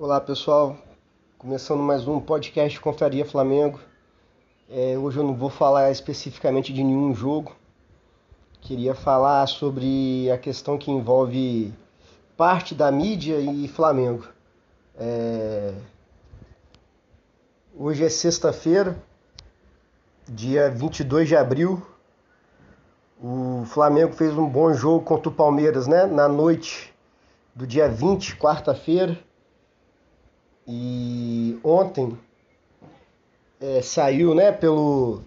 Olá pessoal, começando mais um podcast Confraria Flamengo. É, hoje eu não vou falar especificamente de nenhum jogo, queria falar sobre a questão que envolve parte da mídia e Flamengo. É... Hoje é sexta-feira, dia 22 de abril. O Flamengo fez um bom jogo contra o Palmeiras, né? Na noite do dia 20, quarta-feira e ontem é, saiu, né, pelo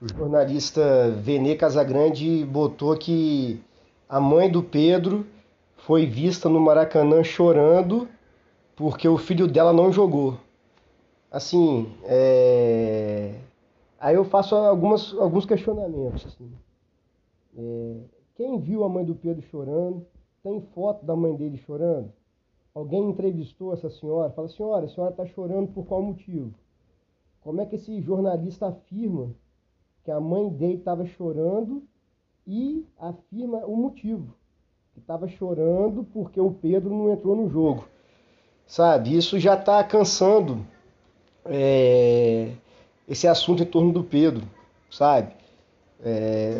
jornalista Venê Casagrande botou que a mãe do Pedro foi vista no Maracanã chorando porque o filho dela não jogou. Assim, é... aí eu faço algumas, alguns questionamentos. Assim. É... Quem viu a mãe do Pedro chorando? Tem foto da mãe dele chorando? Alguém entrevistou essa senhora, fala, senhora, a senhora está chorando por qual motivo? Como é que esse jornalista afirma que a mãe dele estava chorando e afirma o motivo? Que estava chorando porque o Pedro não entrou no jogo. Sabe, isso já está cansando é, esse assunto em torno do Pedro, sabe? É,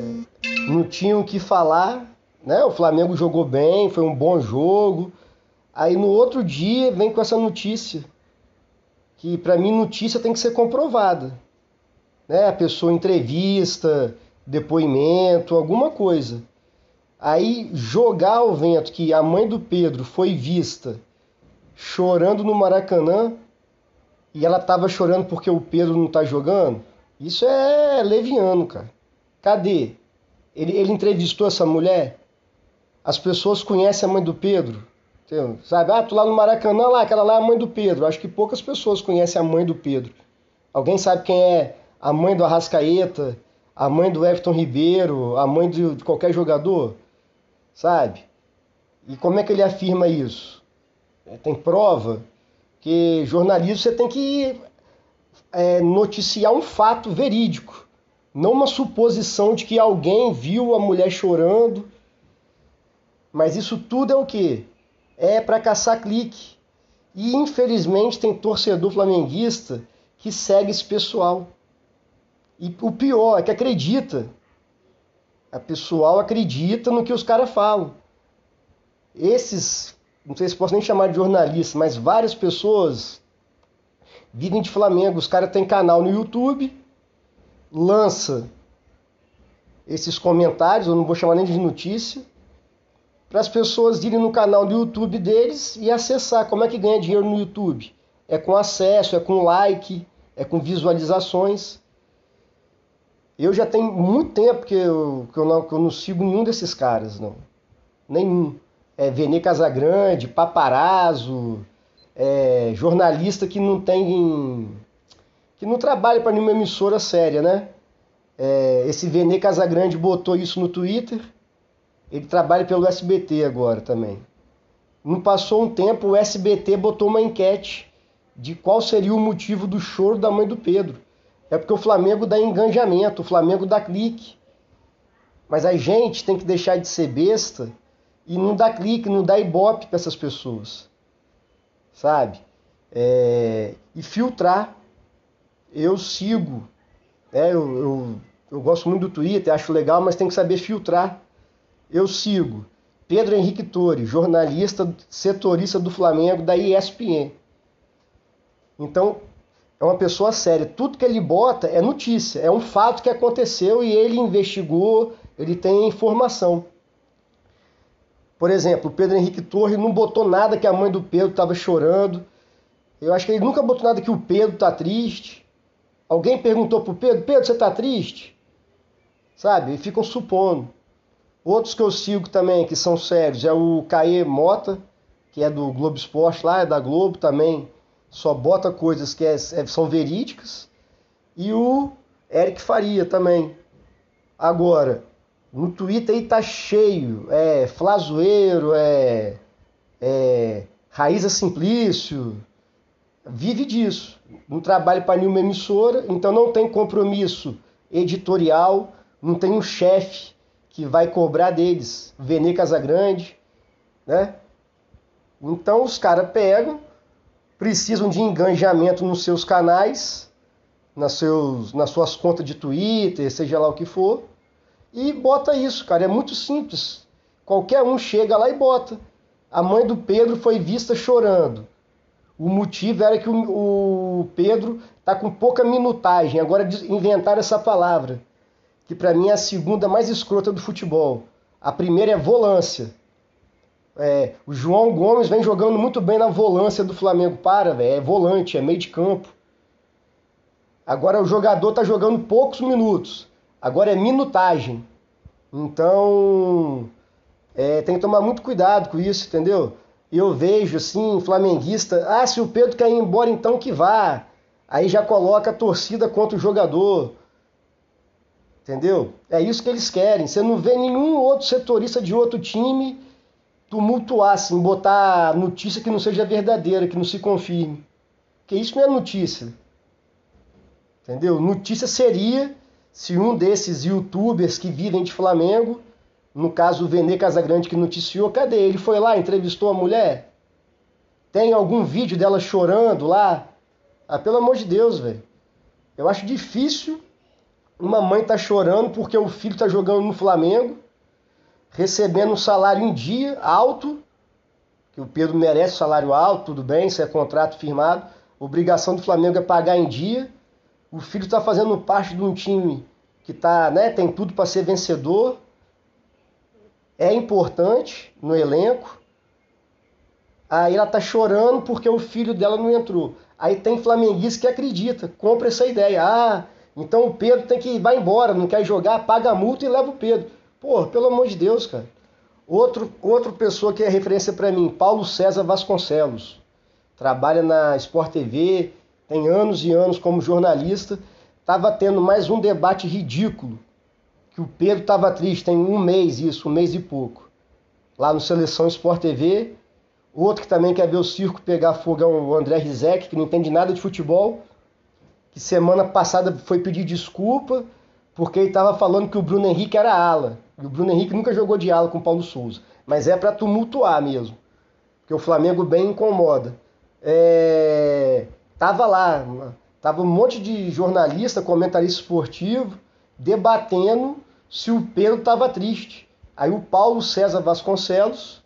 não tinham o que falar, né? O Flamengo jogou bem, foi um bom jogo Aí no outro dia vem com essa notícia, que para mim notícia tem que ser comprovada. Né? A pessoa entrevista, depoimento, alguma coisa. Aí jogar ao vento que a mãe do Pedro foi vista chorando no Maracanã e ela estava chorando porque o Pedro não está jogando, isso é leviano, cara. Cadê? Ele, ele entrevistou essa mulher? As pessoas conhecem a mãe do Pedro? Sabe? Ah, tu lá no Maracanã, lá, aquela lá é a mãe do Pedro. Acho que poucas pessoas conhecem a mãe do Pedro. Alguém sabe quem é a mãe do Arrascaeta, a mãe do Everton Ribeiro, a mãe de, de qualquer jogador? Sabe? E como é que ele afirma isso? É, tem prova? Que jornalismo você tem que é, noticiar um fato verídico, não uma suposição de que alguém viu a mulher chorando. Mas isso tudo é o quê? É para caçar clique. E infelizmente tem torcedor flamenguista que segue esse pessoal. E o pior é que acredita. A pessoal acredita no que os caras falam. Esses, não sei se posso nem chamar de jornalista, mas várias pessoas vivem de Flamengo. Os caras têm canal no YouTube, lança esses comentários, eu não vou chamar nem de notícia, para as pessoas irem no canal do YouTube deles e acessar. Como é que ganha dinheiro no YouTube? É com acesso, é com like, é com visualizações. Eu já tenho muito tempo que eu, que eu, não, que eu não sigo nenhum desses caras, não. Nenhum. É Vene Casagrande, paparazzo, é, jornalista que não tem. que não trabalha para nenhuma emissora séria, né? É, esse Vene Casagrande botou isso no Twitter ele trabalha pelo SBT agora também. Não passou um tempo, o SBT botou uma enquete de qual seria o motivo do choro da mãe do Pedro. É porque o Flamengo dá engajamento, o Flamengo dá clique. Mas a gente tem que deixar de ser besta e não dar clique, não dar ibope para essas pessoas. Sabe? É... E filtrar. Eu sigo. É, eu, eu, eu gosto muito do Twitter, acho legal, mas tem que saber filtrar eu sigo Pedro Henrique Torres, jornalista setorista do Flamengo da ESPN. Então, é uma pessoa séria. Tudo que ele bota é notícia, é um fato que aconteceu e ele investigou, ele tem informação. Por exemplo, o Pedro Henrique Torres não botou nada que a mãe do Pedro estava chorando. Eu acho que ele nunca botou nada que o Pedro está triste. Alguém perguntou para o Pedro: Pedro, você está triste? Sabe? E ficam supondo. Outros que eu sigo também, que são sérios, é o Caê Mota, que é do Globo Esporte lá, é da Globo também, só bota coisas que é, é, são verídicas. E o Eric Faria também. Agora, no Twitter aí tá cheio, é Flazoeiro, é, é Raíza Simplício, vive disso. Não trabalha para nenhuma emissora, então não tem compromisso editorial, não tem um chefe que vai cobrar deles, Vene Casagrande, né? Então os caras pegam, precisam de engajamento nos seus canais, nas, seus, nas suas contas de Twitter, seja lá o que for, e bota isso, cara. É muito simples. Qualquer um chega lá e bota. A mãe do Pedro foi vista chorando. O motivo era que o, o Pedro está com pouca minutagem. Agora inventaram essa palavra, que para mim é a segunda mais escrota do futebol. A primeira é volância. É, o João Gomes vem jogando muito bem na volância do Flamengo. Para, velho. É volante, é meio de campo. Agora o jogador está jogando poucos minutos. Agora é minutagem. Então é, tem que tomar muito cuidado com isso, entendeu? Eu vejo assim, flamenguista, ah, se o Pedro quer ir embora, então que vá. Aí já coloca a torcida contra o jogador. Entendeu? É isso que eles querem. Você não vê nenhum outro setorista de outro time tumultuar, assim, botar notícia que não seja verdadeira, que não se confirme. Porque isso não é notícia. Entendeu? Notícia seria se um desses youtubers que vivem de Flamengo, no caso o Vene Casagrande que noticiou, cadê? Ele foi lá, entrevistou a mulher? Tem algum vídeo dela chorando lá? Ah, pelo amor de Deus, velho. Eu acho difícil uma mãe tá chorando porque o filho tá jogando no Flamengo, recebendo um salário em dia alto, que o Pedro merece salário alto, tudo bem, isso é contrato firmado. Obrigação do Flamengo é pagar em dia o filho está fazendo parte de um time que tá, né, tem tudo para ser vencedor, é importante no elenco. Aí ela tá chorando porque o filho dela não entrou. Aí tem flamenguista que acredita, compra essa ideia. Ah, então o Pedro tem que ir vai embora, não quer jogar, paga a multa e leva o Pedro. Pô, pelo amor de Deus, cara. Outro, outra pessoa que é referência para mim, Paulo César Vasconcelos. Trabalha na Sport TV, tem anos e anos como jornalista, estava tendo mais um debate ridículo, que o Pedro estava triste, tem um mês isso, um mês e pouco, lá no Seleção Sport TV. Outro que também quer ver o circo pegar fogo é o André Rizek, que não entende nada de futebol, que semana passada foi pedir desculpa porque ele estava falando que o Bruno Henrique era ala. E o Bruno Henrique nunca jogou de ala com o Paulo Souza. Mas é para tumultuar mesmo. Porque o Flamengo bem incomoda. É... Tava lá, tava um monte de jornalista, comentarista esportivo, debatendo se o Pedro estava triste. Aí o Paulo César Vasconcelos,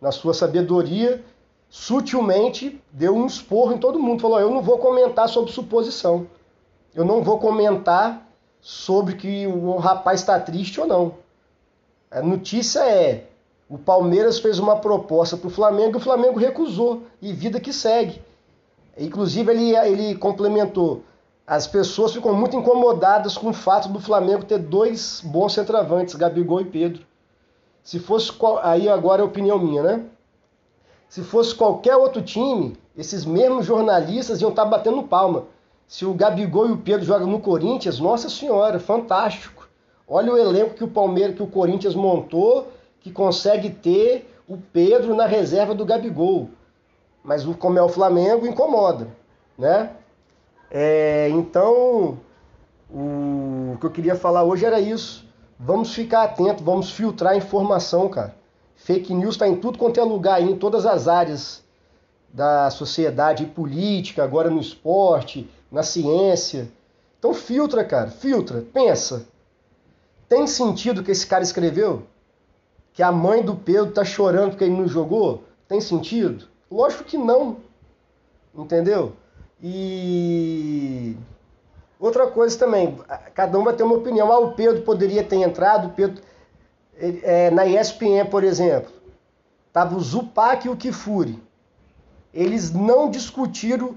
na sua sabedoria, sutilmente deu um esporro em todo mundo. Falou: Eu não vou comentar sobre suposição. Eu não vou comentar sobre que o rapaz está triste ou não. A notícia é: o Palmeiras fez uma proposta para o Flamengo e o Flamengo recusou. E vida que segue. Inclusive, ele, ele complementou. As pessoas ficam muito incomodadas com o fato do Flamengo ter dois bons centroavantes, Gabigol e Pedro. Se fosse. Aí agora é opinião minha, né? Se fosse qualquer outro time, esses mesmos jornalistas iam estar tá batendo palma. Se o Gabigol e o Pedro jogam no Corinthians, nossa senhora, fantástico. Olha o elenco que o Palmeiras, que o Corinthians montou, que consegue ter o Pedro na reserva do Gabigol mas como é o Flamengo, incomoda, né? É, então, o que eu queria falar hoje era isso. Vamos ficar atentos, vamos filtrar a informação, cara. Fake news está em tudo quanto é lugar, aí, em todas as áreas da sociedade política, agora no esporte, na ciência. Então filtra, cara, filtra, pensa. Tem sentido o que esse cara escreveu? Que a mãe do Pedro tá chorando porque ele não jogou? Tem sentido? Lógico que não. Entendeu? E outra coisa também, cada um vai ter uma opinião. Ah, o Pedro poderia ter entrado, o Pedro. É, na ESPN, por exemplo, tava o Zupac e o Kifuri. Eles não discutiram,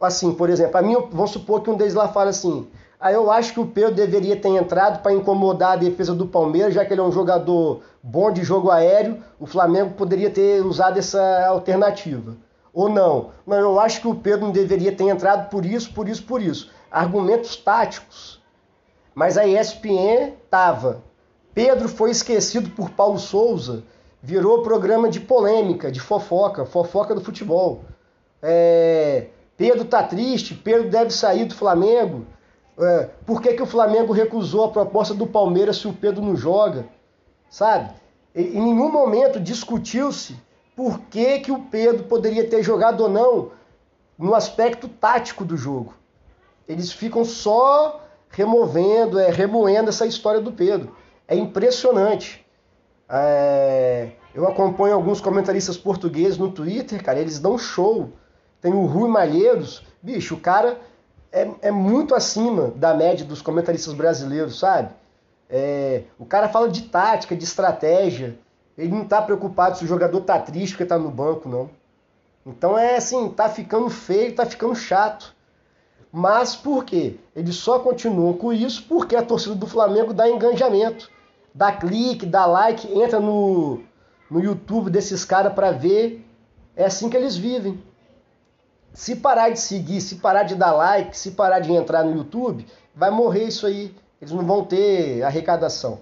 assim, por exemplo, a mim, vamos supor que um deles lá fala assim: ah, eu acho que o Pedro deveria ter entrado para incomodar a defesa do Palmeiras, já que ele é um jogador bom de jogo aéreo, o Flamengo poderia ter usado essa alternativa. Ou não. Não, eu acho que o Pedro não deveria ter entrado por isso, por isso, por isso. Argumentos táticos. Mas a ESPN tava. Pedro foi esquecido por Paulo Souza, virou programa de polêmica, de fofoca, fofoca do futebol. É, Pedro tá triste, Pedro deve sair do Flamengo. É, por que, que o Flamengo recusou a proposta do Palmeiras se o Pedro não joga? Sabe? Em nenhum momento discutiu-se por que, que o Pedro poderia ter jogado ou não. no aspecto tático do jogo. Eles ficam só removendo, é, remoendo essa história do Pedro. É impressionante. É, eu acompanho alguns comentaristas portugueses no Twitter, cara, eles dão show. Tem o Rui Malheiros, bicho, o cara é, é muito acima da média dos comentaristas brasileiros, sabe? É, o cara fala de tática, de estratégia. Ele não tá preocupado se o jogador tá triste porque tá no banco, não. Então é assim, tá ficando feio, tá ficando chato. Mas por quê? Eles só continuam com isso porque a torcida do Flamengo dá engajamento, dá clique, dá like, entra no, no YouTube desses caras para ver. É assim que eles vivem. Se parar de seguir, se parar de dar like, se parar de entrar no YouTube, vai morrer isso aí. Eles não vão ter arrecadação.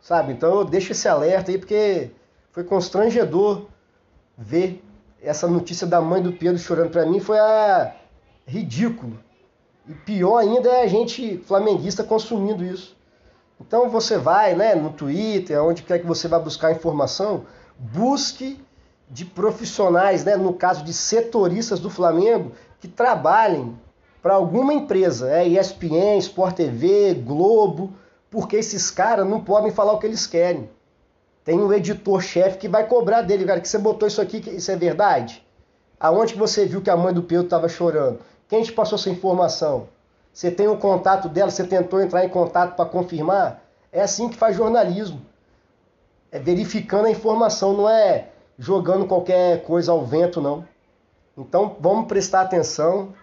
Sabe? Então eu deixo esse alerta aí porque foi constrangedor ver essa notícia da mãe do Pedro chorando para mim foi a ridículo. E pior ainda é a gente flamenguista consumindo isso. Então você vai, né, no Twitter, onde quer que você vá buscar informação, busque de profissionais, né, no caso de setoristas do Flamengo, que trabalhem para alguma empresa, é ESPN, Sport TV, Globo, porque esses caras não podem falar o que eles querem. Tem um editor-chefe que vai cobrar dele, cara, que você botou isso aqui, isso é verdade? Aonde que você viu que a mãe do Pedro estava chorando? Quem te passou essa informação? Você tem o contato dela, você tentou entrar em contato para confirmar? É assim que faz jornalismo. É verificando a informação, não é jogando qualquer coisa ao vento, não. Então vamos prestar atenção,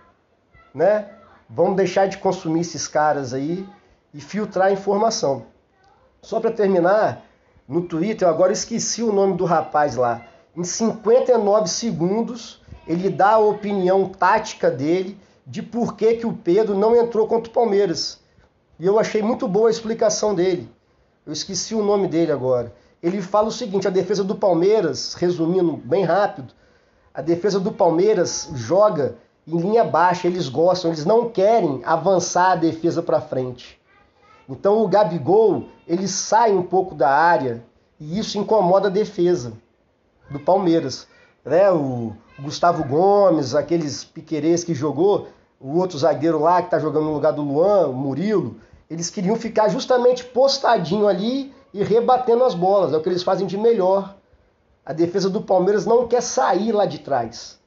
né? Vamos deixar de consumir esses caras aí e filtrar a informação. Só para terminar, no Twitter, eu agora esqueci o nome do rapaz lá. Em 59 segundos, ele dá a opinião tática dele de por que, que o Pedro não entrou contra o Palmeiras. E eu achei muito boa a explicação dele. Eu esqueci o nome dele agora. Ele fala o seguinte: a defesa do Palmeiras, resumindo bem rápido, a defesa do Palmeiras joga em linha baixa, eles gostam, eles não querem avançar a defesa para frente. Então o Gabigol, ele sai um pouco da área e isso incomoda a defesa do Palmeiras. Né? O Gustavo Gomes, aqueles piquerês que jogou, o outro zagueiro lá que está jogando no lugar do Luan, o Murilo, eles queriam ficar justamente postadinho ali e rebatendo as bolas. É o que eles fazem de melhor. A defesa do Palmeiras não quer sair lá de trás.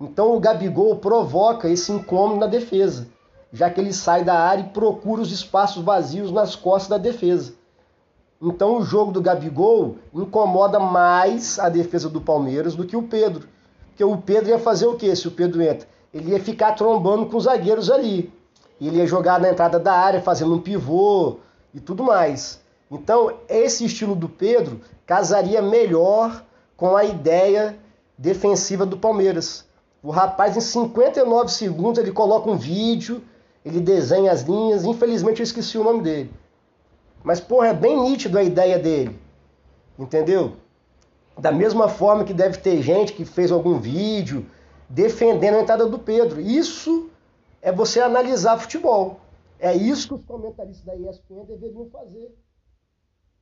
Então o Gabigol provoca esse incômodo na defesa já que ele sai da área e procura os espaços vazios nas costas da defesa. Então o jogo do Gabigol incomoda mais a defesa do Palmeiras do que o Pedro. Porque o Pedro ia fazer o quê se o Pedro entra? Ele ia ficar trombando com os zagueiros ali. Ele ia jogar na entrada da área, fazendo um pivô e tudo mais. Então, esse estilo do Pedro casaria melhor com a ideia defensiva do Palmeiras. O rapaz, em 59 segundos, ele coloca um vídeo ele desenha as linhas, infelizmente eu esqueci o nome dele. Mas, porra, é bem nítido a ideia dele. Entendeu? Da mesma forma que deve ter gente que fez algum vídeo defendendo a entrada do Pedro. Isso é você analisar futebol. É isso que os comentaristas da ESPN deveriam fazer.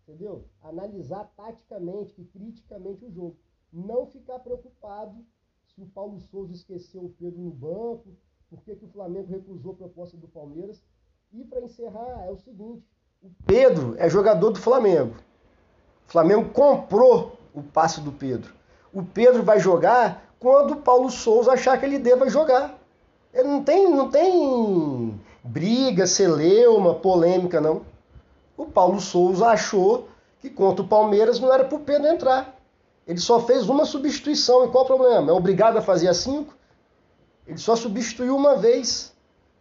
Entendeu? Analisar taticamente e criticamente o jogo. Não ficar preocupado se o Paulo Souza esqueceu o Pedro no banco, por que, o Flamengo recusou a proposta do Palmeiras. E para encerrar, é o seguinte: o Pedro é jogador do Flamengo. O Flamengo comprou o passe do Pedro. O Pedro vai jogar quando o Paulo Souza achar que ele deva jogar. Ele não tem, não tem briga, celeuma, polêmica, não. O Paulo Souza achou que contra o Palmeiras não era para o Pedro entrar. Ele só fez uma substituição. E qual o problema? É obrigado a fazer as cinco? Ele só substituiu uma vez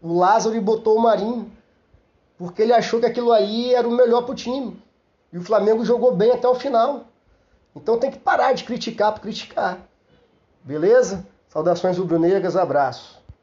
o Lázaro e botou o Marinho. Porque ele achou que aquilo aí era o melhor para o time. E o Flamengo jogou bem até o final. Então tem que parar de criticar por criticar. Beleza? Saudações rubro-negras, abraço.